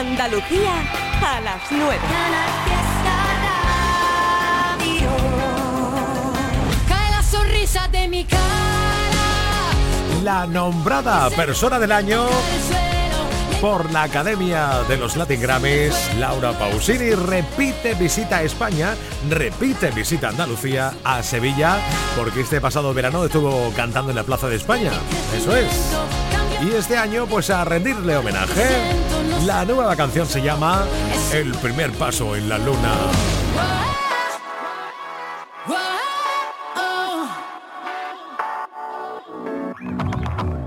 Andalucía a las 9. Cae la sonrisa de mi cara. La nombrada persona del año por la Academia de los Latin Grammys, Laura Pausini repite visita a España, repite visita a Andalucía, a Sevilla, porque este pasado verano estuvo cantando en la Plaza de España. Eso es. Y este año, pues a rendirle homenaje, la nueva canción se llama El primer paso en la luna.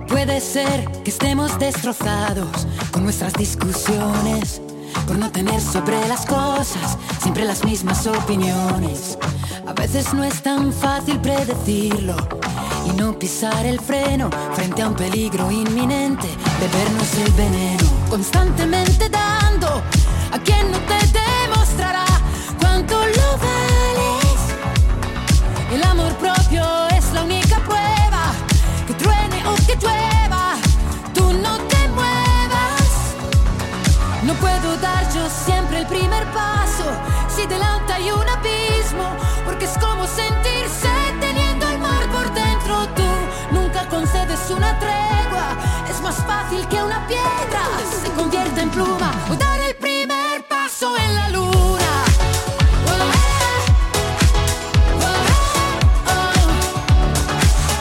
Puede ser que estemos destrozados con nuestras discusiones, por no tener sobre las cosas siempre las mismas opiniones. A veces no es tan fácil predecirlo y no pisar el freno frente a un peligro inminente, bebernos el veneno, constantemente dando a quien no te demostrará cuánto lo vales. El amor propio es la única prueba que truene o que llueva, tú no te muevas. No puedo dar yo siempre el primer paso si delante hay un abismo, porque es como sentirse teniendo el mar por dentro. Tú nunca concedes una tregua, es más fácil que o dar el primer paso en la luna.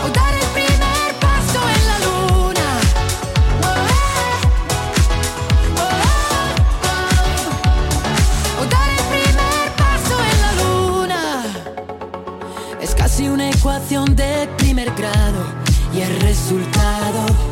O dar el primer paso en la luna. O dar el primer paso en la luna. Es casi una ecuación de primer grado y el resultado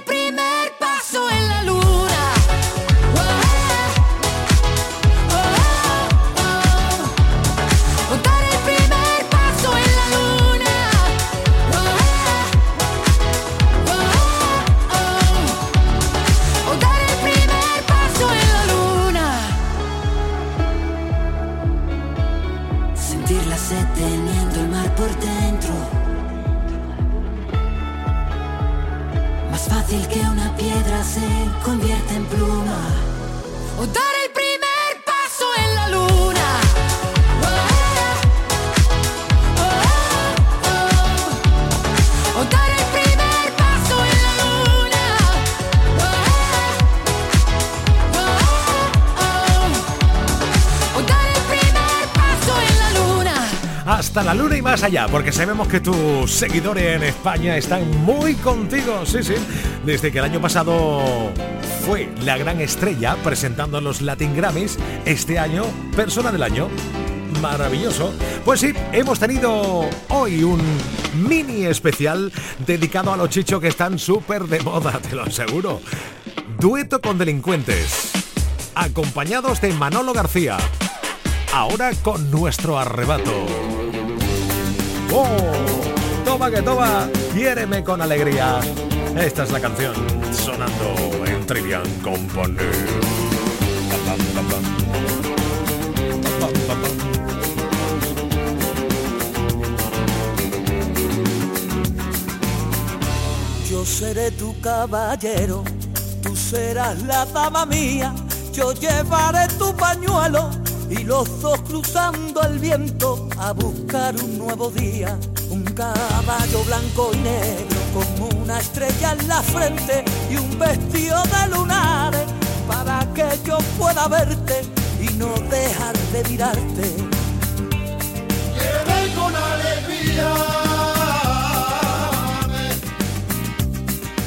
Hasta la luna y más allá, porque sabemos que tus seguidores en España están muy contigo, sí, sí. Desde que el año pasado fue la gran estrella presentando los Latin Grammys, este año, persona del año. Maravilloso. Pues sí, hemos tenido hoy un mini especial dedicado a los chichos que están súper de moda, te lo aseguro. Dueto con delincuentes, acompañados de Manolo García. Ahora con nuestro arrebato. ¡Oh! Toma que toma, quiéreme con alegría. Esta es la canción sonando en Trivian Company. Yo seré tu caballero, tú serás la dama mía, yo llevaré tu pañuelo y los dos cruzando el viento a buscar un nuevo día. Un caballo blanco y negro con una estrella en la frente y un vestido de lunares para que yo pueda verte y no dejar de mirarte. Quiere con alegría.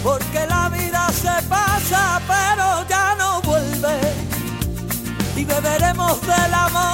porque la vida se pasa pero ya no vuelve y beberemos del amor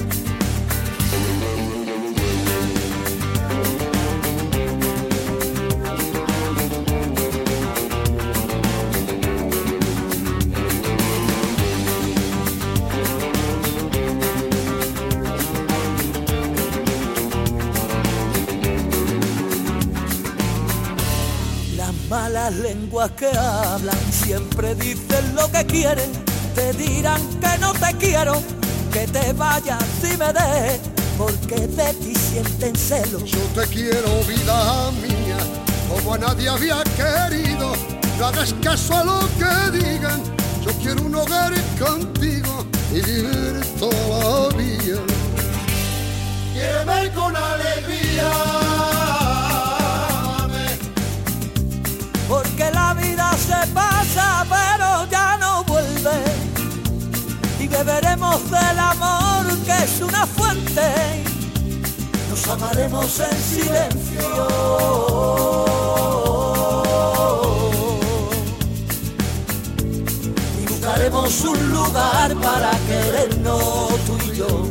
lenguas que hablan siempre dicen lo que quieren, te dirán que no te quiero, que te vayas y me dejes, porque de ti sienten celos. Yo te quiero, vida mía, como a nadie había querido, no hagas caso a lo que digan, yo quiero un hogar contigo y vivir todavía. Quiero con alegría se pasa pero ya no vuelve. Y beberemos del amor que es una fuente, nos amaremos en silencio. Y buscaremos un lugar para querernos tú y yo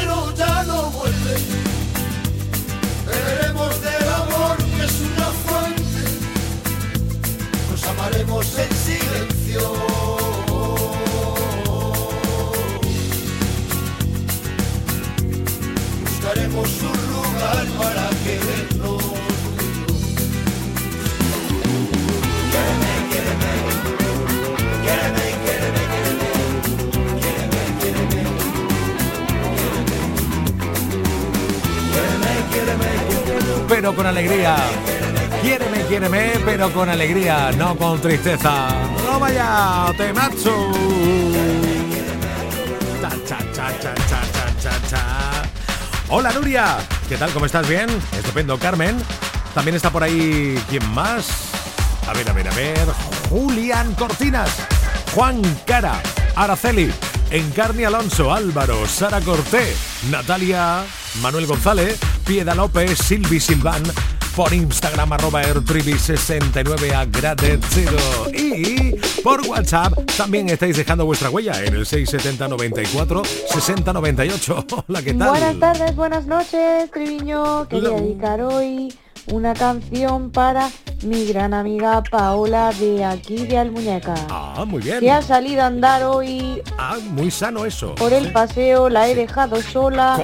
Pero con alegría, no con tristeza. ¡No vaya, te macho! Hola Nuria, ¿qué tal? ¿Cómo estás? ¿Bien? Estupendo, Carmen. También está por ahí, ¿quién más? A ver, a ver, a ver. Julián Cortinas, Juan Cara, Araceli, Encarni Alonso, Álvaro, Sara Corté, Natalia, Manuel González, Pieda López, Silvi Silván, por Instagram arroba airtribi69 agradecido y por WhatsApp también estáis dejando vuestra huella en el 670 94 60 98. Hola, ¿qué tal? Buenas tardes, buenas noches, Triviño. Quería dedicar hoy una canción para mi gran amiga Paola de aquí de Almuñeca. Ah, muy bien. Que ha salido a andar hoy. Ah, muy sano eso. Por el paseo, la he dejado sola.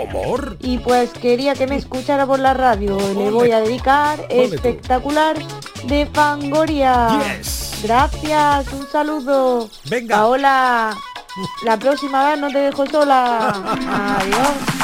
Y pues quería que me escuchara por la radio. Le voy a dedicar espectacular de Fangoria. Yes. Gracias, un saludo. Venga. Paola, la próxima vez no te dejo sola. Adiós.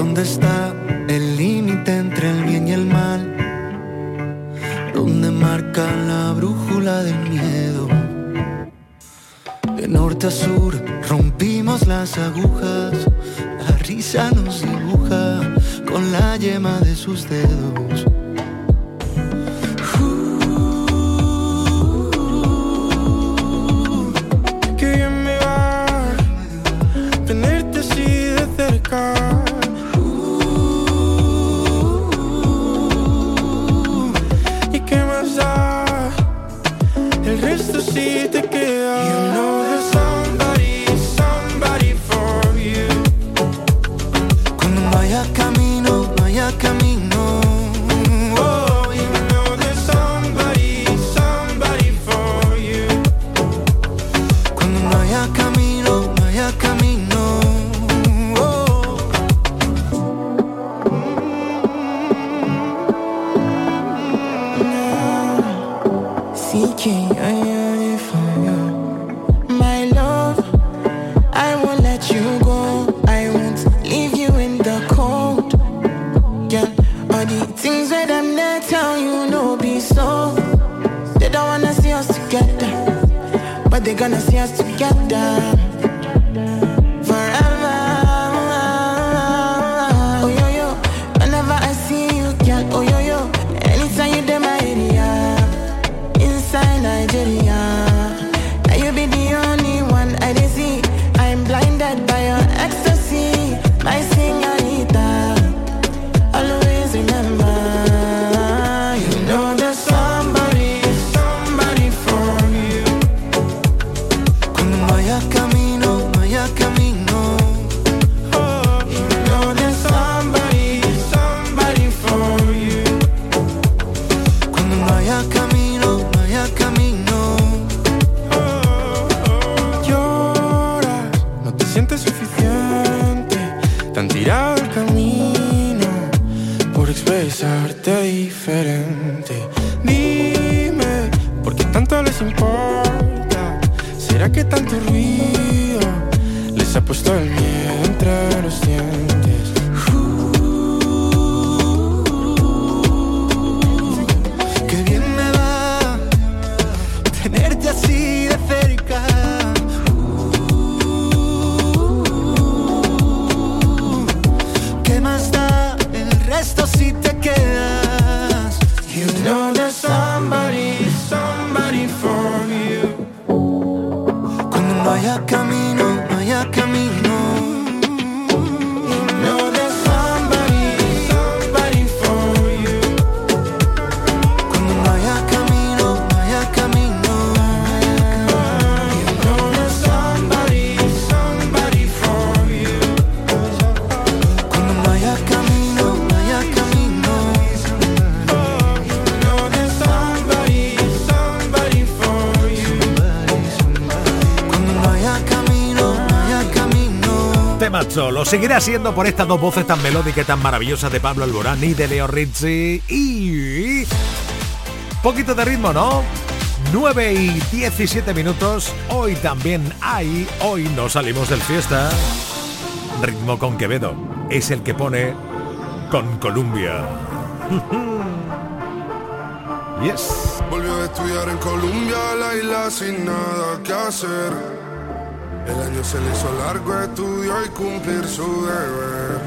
¿Dónde está el límite entre el bien y el mal? ¿Dónde marca la brújula del miedo? De norte a sur rompimos las agujas, la risa nos dibuja con la yema de sus dedos. Seguirá siendo por estas dos voces tan melódicas y tan maravillosas de Pablo Alborán y de Leo Rizzi. Y. Poquito de ritmo, ¿no? 9 y 17 minutos. Hoy también hay. Hoy no salimos del fiesta. Ritmo con Quevedo. Es el que pone con Columbia. yes. Volvió a estudiar en Colombia, la isla sin nada que hacer. El año se le hizo largo, estudió y cumplir su deber.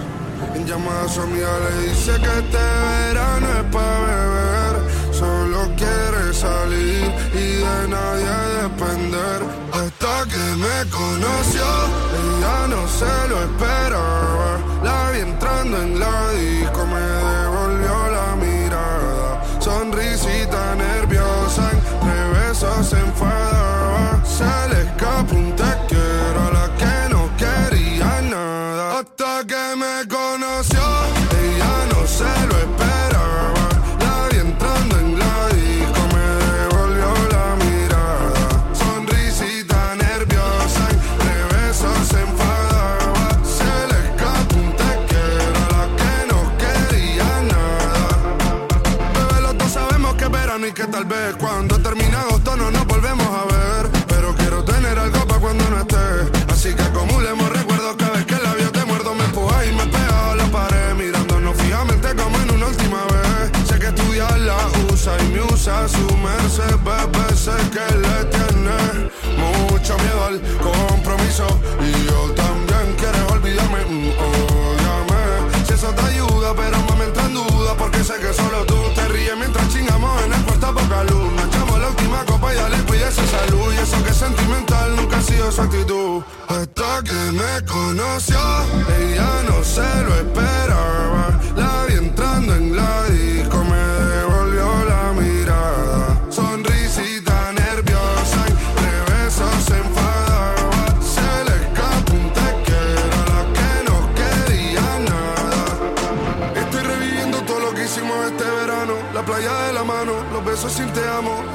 En llamada a su amiga le dice que este verano es para beber. Solo quiere salir y de nadie depender. Hasta que me conoció, ella no se lo esperaba. La vi entrando en la disco, su merced, bebé. Sé que le tiene mucho miedo al compromiso. Y yo también quiero olvidarme, mm, óyame. Si eso te ayuda, pero me entra en duda. Porque sé que solo tú te ríes mientras chingamos en el cuarto poca luz. Nos echamos la última copa y ya le esa salud. Y eso que es sentimental nunca ha sido su actitud. Hasta que me conoció, ella no se lo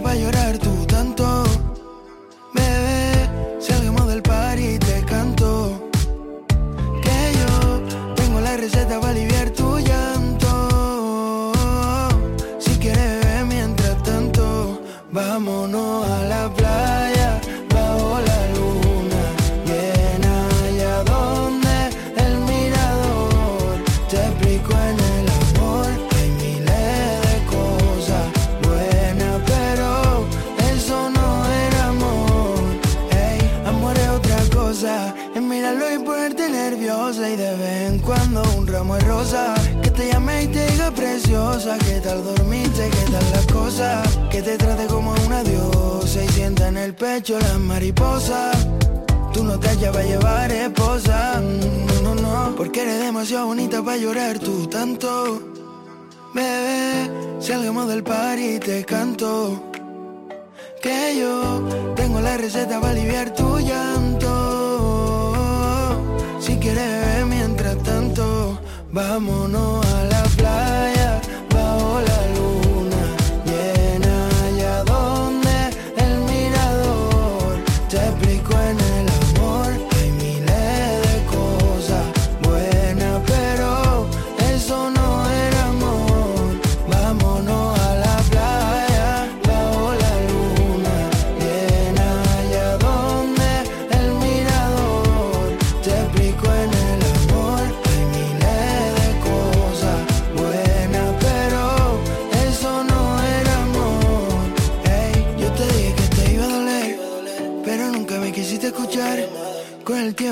vuelta. amo es rosa. Que te llame y te diga preciosa. ¿Qué tal dormiste? ¿Qué tal las cosas? Que te trate como una diosa y sienta en el pecho las mariposas. Tú no te hallas para llevar esposa, no, no, no, porque eres demasiado bonita para llorar tú tanto. Bebé, salgamos del par y te canto. Que yo tengo la receta para aliviar tu llanto. Si quieres Vámonos a la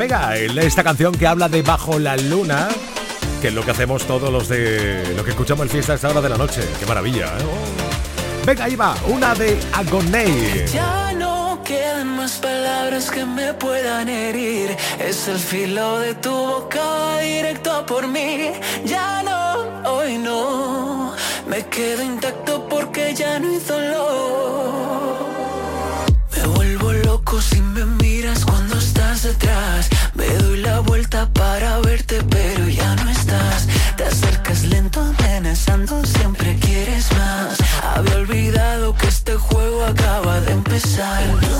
pega, Esta canción que habla de Bajo la Luna, que es lo que hacemos todos los de lo que escuchamos en fiesta a esta hora de la noche. Qué maravilla, ¿eh? Venga, ahí va, una de Agoney. Ya no quedan más palabras que me puedan herir. Es el filo de tu boca directo por mí. Ya no, hoy no. Me quedo intacto porque ya no hay dolor. Me vuelvo loco si me Me doy la vuelta para verte, pero ya no estás. Te acercas lento, amenazando, siempre quieres más. Había olvidado que este juego acaba de empezar.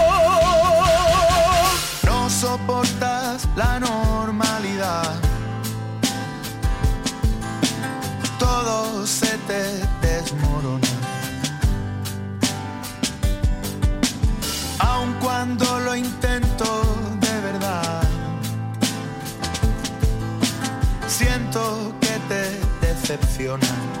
soportas la normalidad. Todo se te desmorona. Aun cuando lo intento de verdad, siento que te decepciona.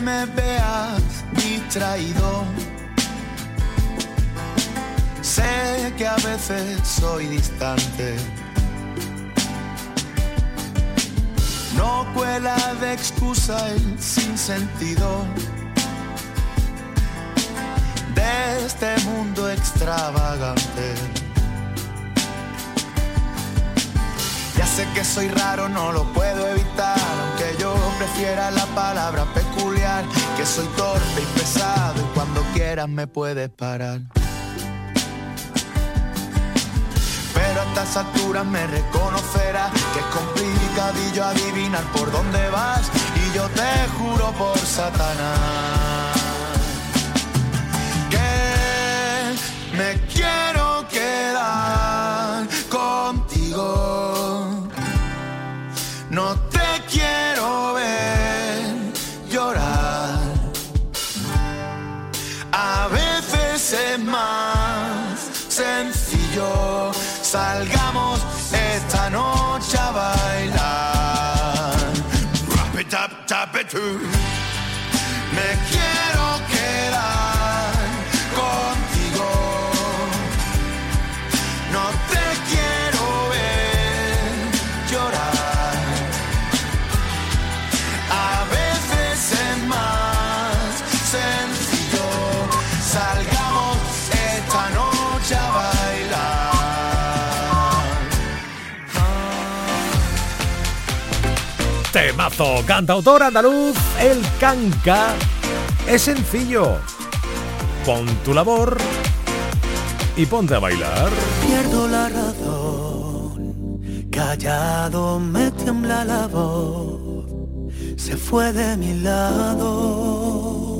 me veas distraído Sé que a veces soy distante. No cuela de excusa el sinsentido de este mundo extravagante. Ya sé que soy raro, no lo puedo evitar, la palabra peculiar, que soy torpe y pesado y cuando quieras me puedes parar. pero a estas alturas me reconocerás que es complicadillo adivinar por dónde vas y yo te juro por Satanás que me sencillo Temazo, cantautor andaluz, el canca. Es sencillo. Pon tu labor y ponte a bailar. Pierdo la razón, callado me tiembla la voz, se fue de mi lado.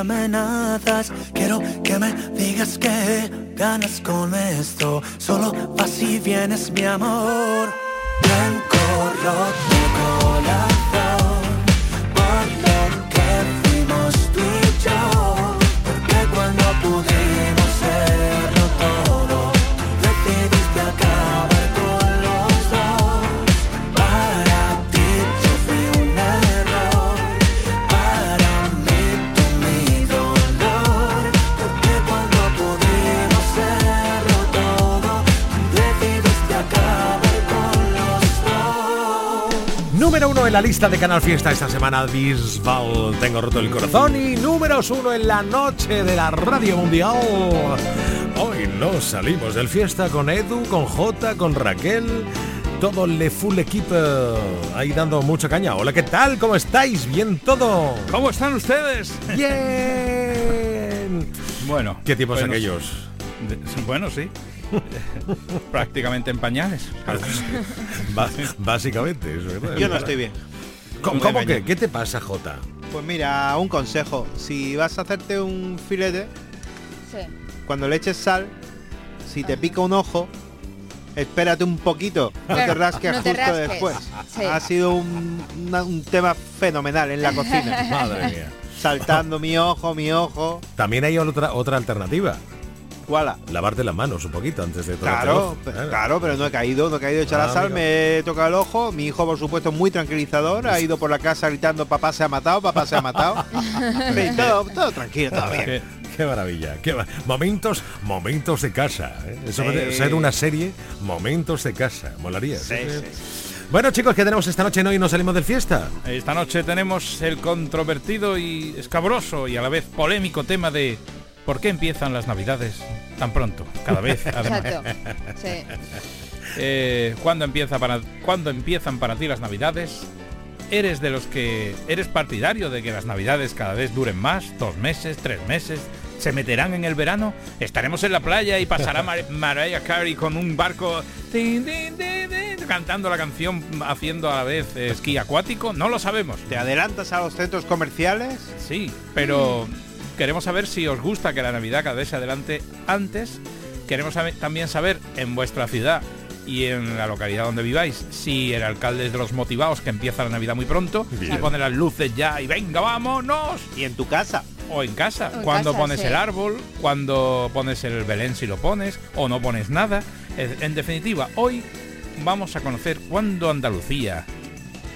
amenazas. Quiero que me digas que ganas con esto. Solo así vienes, mi amor. Blanco roto la lista de Canal Fiesta esta semana, Bisbal, Tengo roto el corazón. Y números uno en la noche de la Radio Mundial. Hoy nos salimos del fiesta con Edu, con Jota, con Raquel. Todo el full equipo ahí dando mucha caña. Hola, ¿qué tal? ¿Cómo estáis? ¿Bien todo? ¿Cómo están ustedes? Bien. Bueno. ¿Qué tiempos aquellos? bueno, sí. Prácticamente en pañales. Básicamente, Yo no estoy bien. ¿Cómo, que? ¿Qué te pasa, Jota? Pues mira, un consejo. Si vas a hacerte un filete, cuando le eches sal, si te pica un ojo, espérate un poquito, no te rasques justo después. Ha sido un, un, tema fenomenal en la cocina. Madre mía. Saltando mi ojo, mi ojo. También hay otra otra alternativa. Lavarte las manos un poquito antes de todo. Claro, claro, pero no he caído, no he caído echar la ah, sal, me he tocado el ojo. Mi hijo, por supuesto, muy tranquilizador, ha ido por la casa gritando papá se ha matado, papá se ha matado. todo, tranquilo, todo bien. Qué, maravilla, qué momentos, momentos de casa. ¿eh? Eso puede ser una serie, momentos de casa. Molaría. Sí, bueno chicos, ¿qué tenemos esta noche? ¿No y nos salimos del fiesta? Esta noche tenemos el controvertido y escabroso y a la vez polémico tema de ¿Por qué empiezan las navidades tan pronto? Cada vez. Exacto. Sí. Eh, ¿cuándo, empieza para, ¿Cuándo empiezan para ti las navidades? ¿Eres de los que eres partidario de que las navidades cada vez duren más? ¿Dos meses? ¿Tres meses? ¿Se meterán en el verano? ¿Estaremos en la playa y pasará Mariah Carey con un barco cantando la canción haciendo a la vez esquí acuático? No lo sabemos. ¿Te adelantas a los centros comerciales? Sí, pero queremos saber si os gusta que la Navidad cada vez se adelante antes. Queremos también saber en vuestra ciudad y en la localidad donde viváis, si el alcalde es de los motivados que empieza la Navidad muy pronto y pone las luces ya y venga, vámonos. Y en tu casa. O en casa, cuando pones el árbol, cuando pones el Belén si lo pones, o no pones nada. En definitiva, hoy vamos a conocer cuándo Andalucía,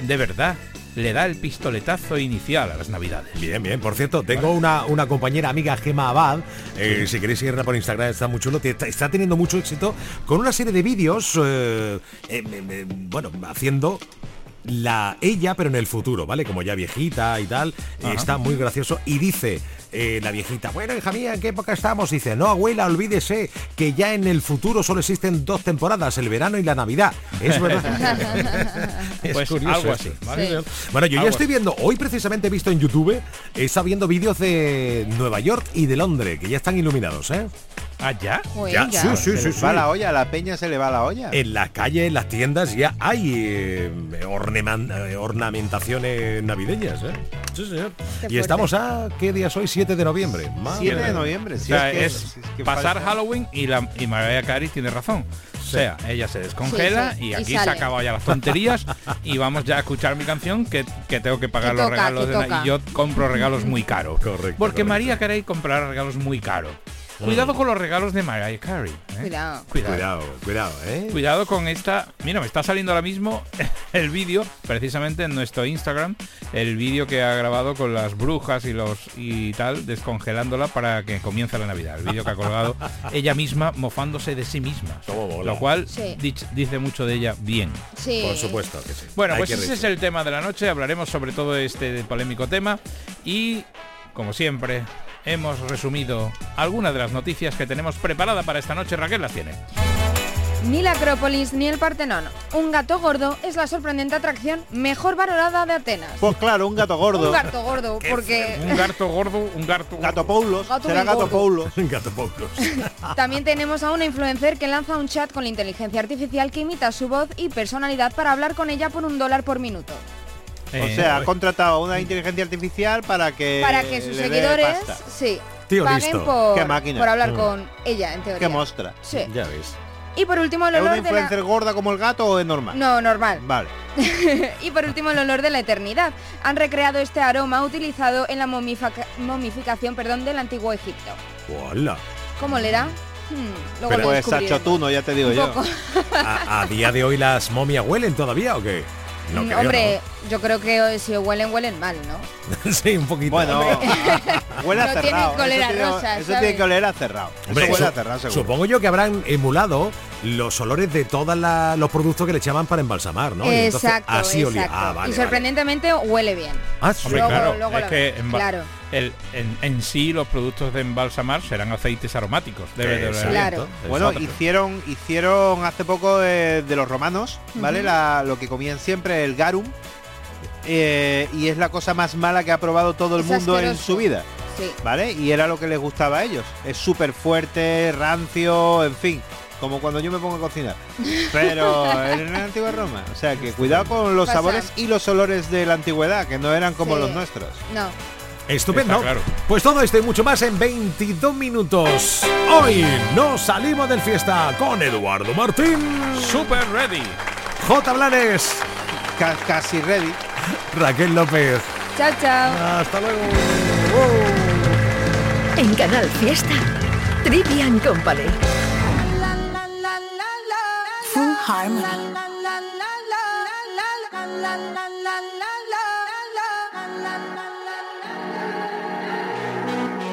de verdad, le da el pistoletazo inicial a las navidades. Bien, bien. Por cierto, tengo una, una compañera amiga, Gema Abad, eh, si queréis seguirla por Instagram, está muy chulo, está, está teniendo mucho éxito con una serie de vídeos, eh, eh, bueno, haciendo la ella, pero en el futuro, ¿vale? Como ya viejita y tal, está muy gracioso y dice eh, la viejita, bueno, hija mía, ¿en qué época estamos? Dice, no, abuela, olvídese que ya en el futuro solo existen dos temporadas, el verano y la Navidad. Es verdad. es pues curioso algo así. Bueno, yo ya estoy viendo, hoy precisamente he visto en YouTube, está viendo vídeos de Nueva York y de Londres, que ya están iluminados, ¿eh? ¿Ah, ya? ya. Sí, sí, se sí, va la olla, la peña se le va la olla. En la calle, en las tiendas ya hay eh, eh, ornamentaciones navideñas, ¿eh? Sí, señor. y estamos a, ¿qué día soy? 7 de noviembre. 7 de noviembre, sí. es, pasar Halloween y, la, y Mariah Carey tiene razón. O sea, ella se descongela y aquí se acabado ya las tonterías y vamos ya a escuchar mi canción que, que tengo que pagar los regalos y yo compro regalos muy caros. Correcto. Porque María Carey comprará regalos muy caros. Cuidado con los regalos de Mariah Carey. ¿eh? Cuidado. Cuidado, cuidado, ¿eh? Cuidado con esta. Mira, me está saliendo ahora mismo el vídeo, precisamente en nuestro Instagram, el vídeo que ha grabado con las brujas y los y tal, descongelándola para que comience la Navidad. El vídeo que ha colgado ella misma mofándose de sí misma. Lo cual dice mucho de ella bien. Sí. Por supuesto que sí. Bueno, pues ese es el tema de la noche. Hablaremos sobre todo este polémico tema y, como siempre, hemos resumido algunas de las noticias que tenemos preparada para esta noche. Raquel las tiene. Ni la Acrópolis ni el Partenón. Un gato gordo es la sorprendente atracción mejor valorada de Atenas. Pues claro, un gato gordo. un gato gordo, porque... Un gato gordo, un gato... Gato Paulos, será gato Paulos. gato Paulos. También tenemos a una influencer que lanza un chat con la inteligencia artificial que imita su voz y personalidad para hablar con ella por un dólar por minuto o eh, sea, ha contratado una inteligencia artificial para que para que sus seguidores sí paguen por, hablar mm. con ella en teoría. Qué mostra. Sí. Ya ves. Y por último el olor ¿Es una influencer gorda como el gato o es normal? No, normal. Vale. y por último el olor de la eternidad. Han recreado este aroma utilizado en la momificación perdón, del antiguo Egipto. ¡Hola! ¿Cómo le da? Hmm, luego Pero pues sachotuno, ya te digo yo. ¿A, ¿A, día de hoy las momias huelen todavía o qué? Mm, hombre, yo creo que si huelen, huelen mal, ¿no? sí, un poquito. Bueno, huele a cerrado. Tiene que oler a eso, tiene, que oler a cerrado. Hombre, eso huele a cerrado, Supongo yo que habrán emulado los olores de todos los productos que le echaban para embalsamar, ¿no? Exacto, y así olía. Ah, y sorprendentemente huele bien. Ah, claro, es que en, sí los productos de embalsamar serán aceites aromáticos. Debe claro. Bueno, hicieron hicieron hace poco de, los romanos, ¿vale? lo que comían siempre, el garum. Eh, y es la cosa más mala que ha probado todo el mundo en su vida. ¿Vale? Y era lo que les gustaba a ellos. Es súper fuerte, rancio, en fin como cuando yo me pongo a cocinar. Pero en la antigua Roma. O sea que cuidado con los sabores y los olores de la antigüedad, que no eran como los nuestros. No. Estupendo. Pues todo esto y mucho más en 22 minutos. Hoy nos salimos del fiesta con Eduardo Martín. Super ready. J. Blanes. casi ready. Raquel López. Chao, chao. Hasta luego. En Canal Fiesta, Trivian Company.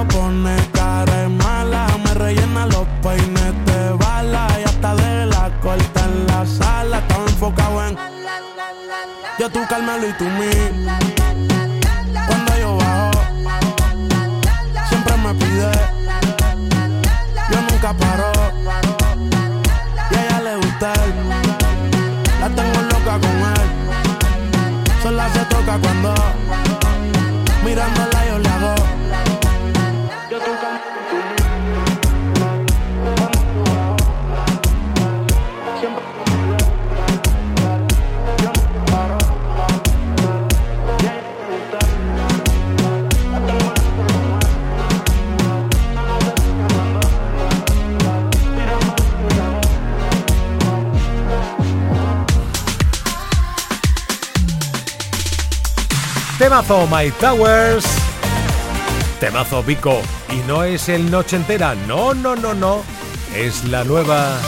Cuando pone cara mala. Me rellena los peines de bala. Y hasta de la corta en la sala. Estaba enfocado en. Yo tú Carmelo y tú mí. My Towers. Temazo Vico. Y no es el Noche entera. No, no, no, no. Es la nueva.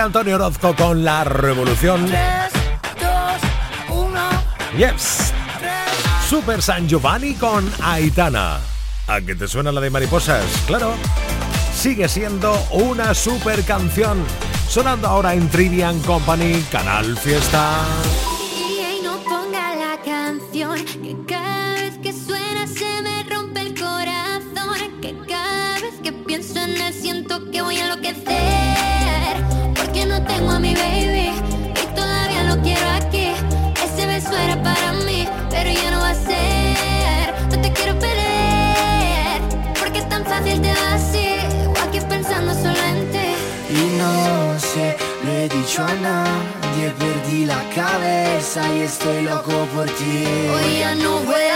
Antonio Orozco con la revolución. 3, 2, 1. Yes. Super San Giovanni con Aitana. ¿A qué te suena la de mariposas? Claro. Sigue siendo una super canción. Sonando ahora en Trivian Company, Canal Fiesta. Le he dicho a nadie, perdí la cabeza y estoy loco por ti. Hoy ya no vuelan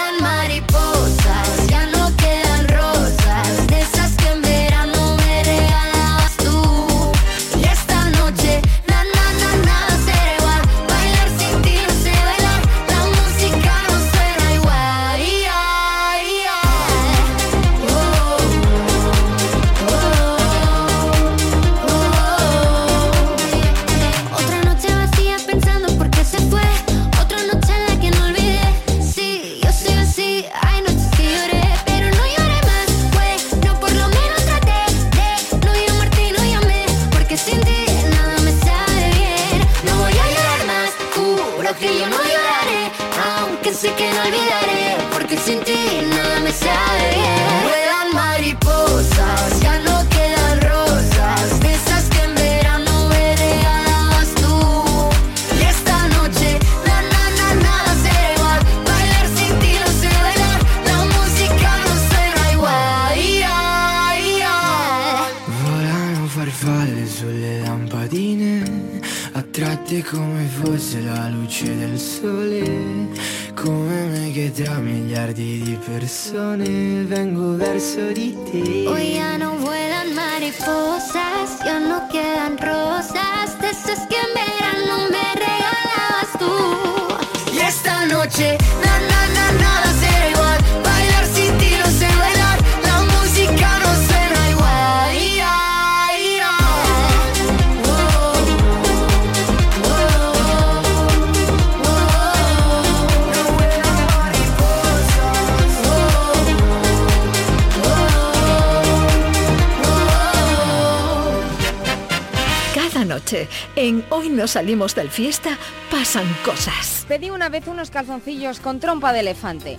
Hoy no salimos del fiesta, pasan cosas. Pedí una vez unos calzoncillos con trompa de elefante.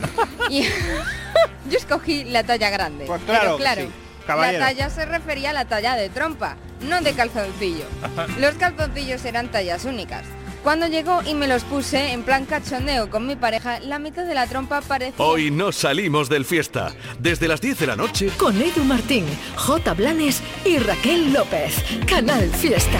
y yo escogí la talla grande. Pues claro Pero que claro, sí, la talla se refería a la talla de trompa, no de calzoncillo. Los calzoncillos eran tallas únicas. Cuando llegó y me los puse en plan cachondeo con mi pareja, la mitad de la trompa parecía... Hoy no salimos del fiesta. Desde las 10 de la noche. Con Edu Martín, J. Blanes y Raquel López. Canal Fiesta.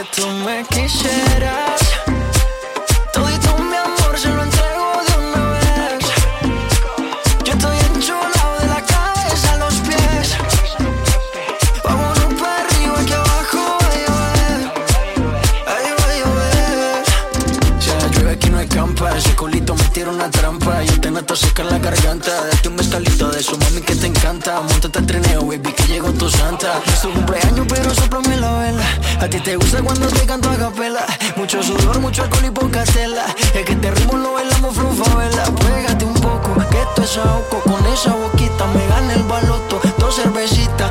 Donde tú me quisieras. Trampa. Yo te meto seca en la garganta. Date un mezcalito de su mami que te encanta. Montate al trineo, baby, que llegó tu santa. Es tu cumpleaños, pero soplame la vela. A ti te gusta cuando te canto a capela. Mucho sudor, mucho alcohol y poca tela. Es que te ritmo lo bailamos vela. Pégate un poco, que esto es ahogo. Con esa boquita me gana el baloto. Dos cervecitas,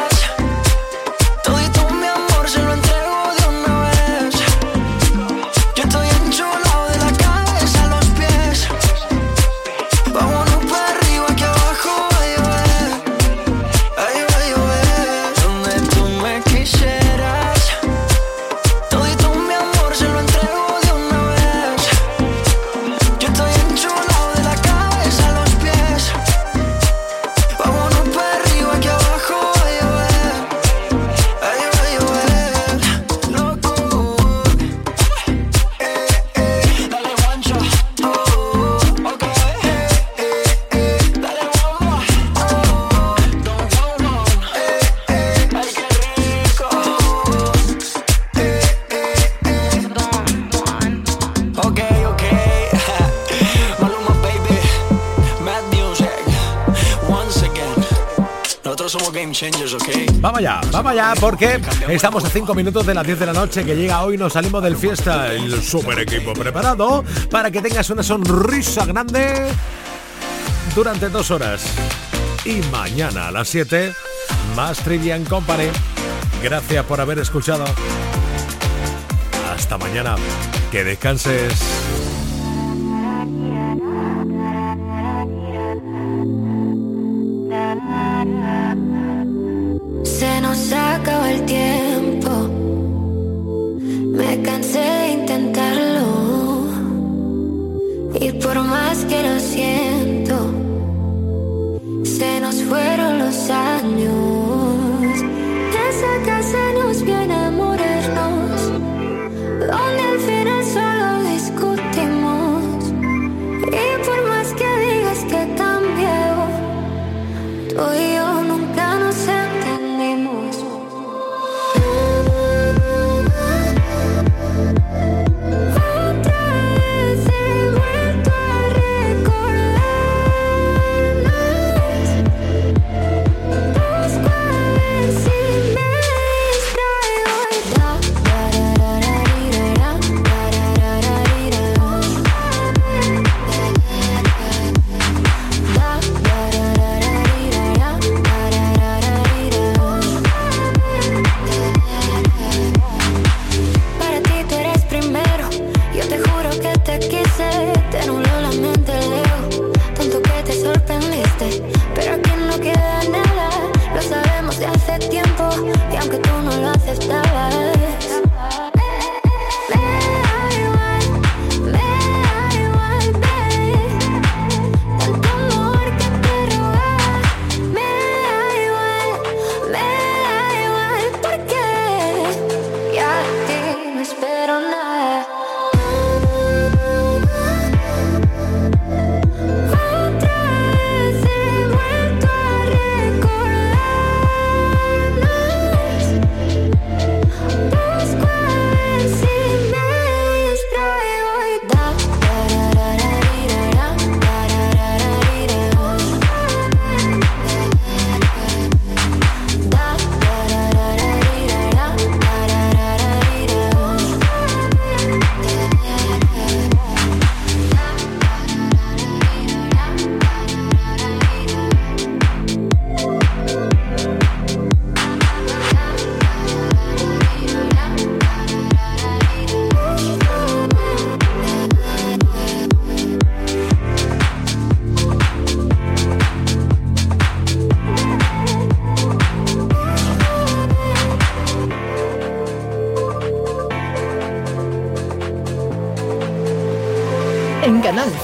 allá, porque estamos a 5 minutos de las 10 de la noche que llega hoy, nos salimos del fiesta, el super equipo preparado para que tengas una sonrisa grande durante dos horas. Y mañana a las 7, más Trivian Company. Gracias por haber escuchado. Hasta mañana. Que descanses.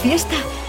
fiesta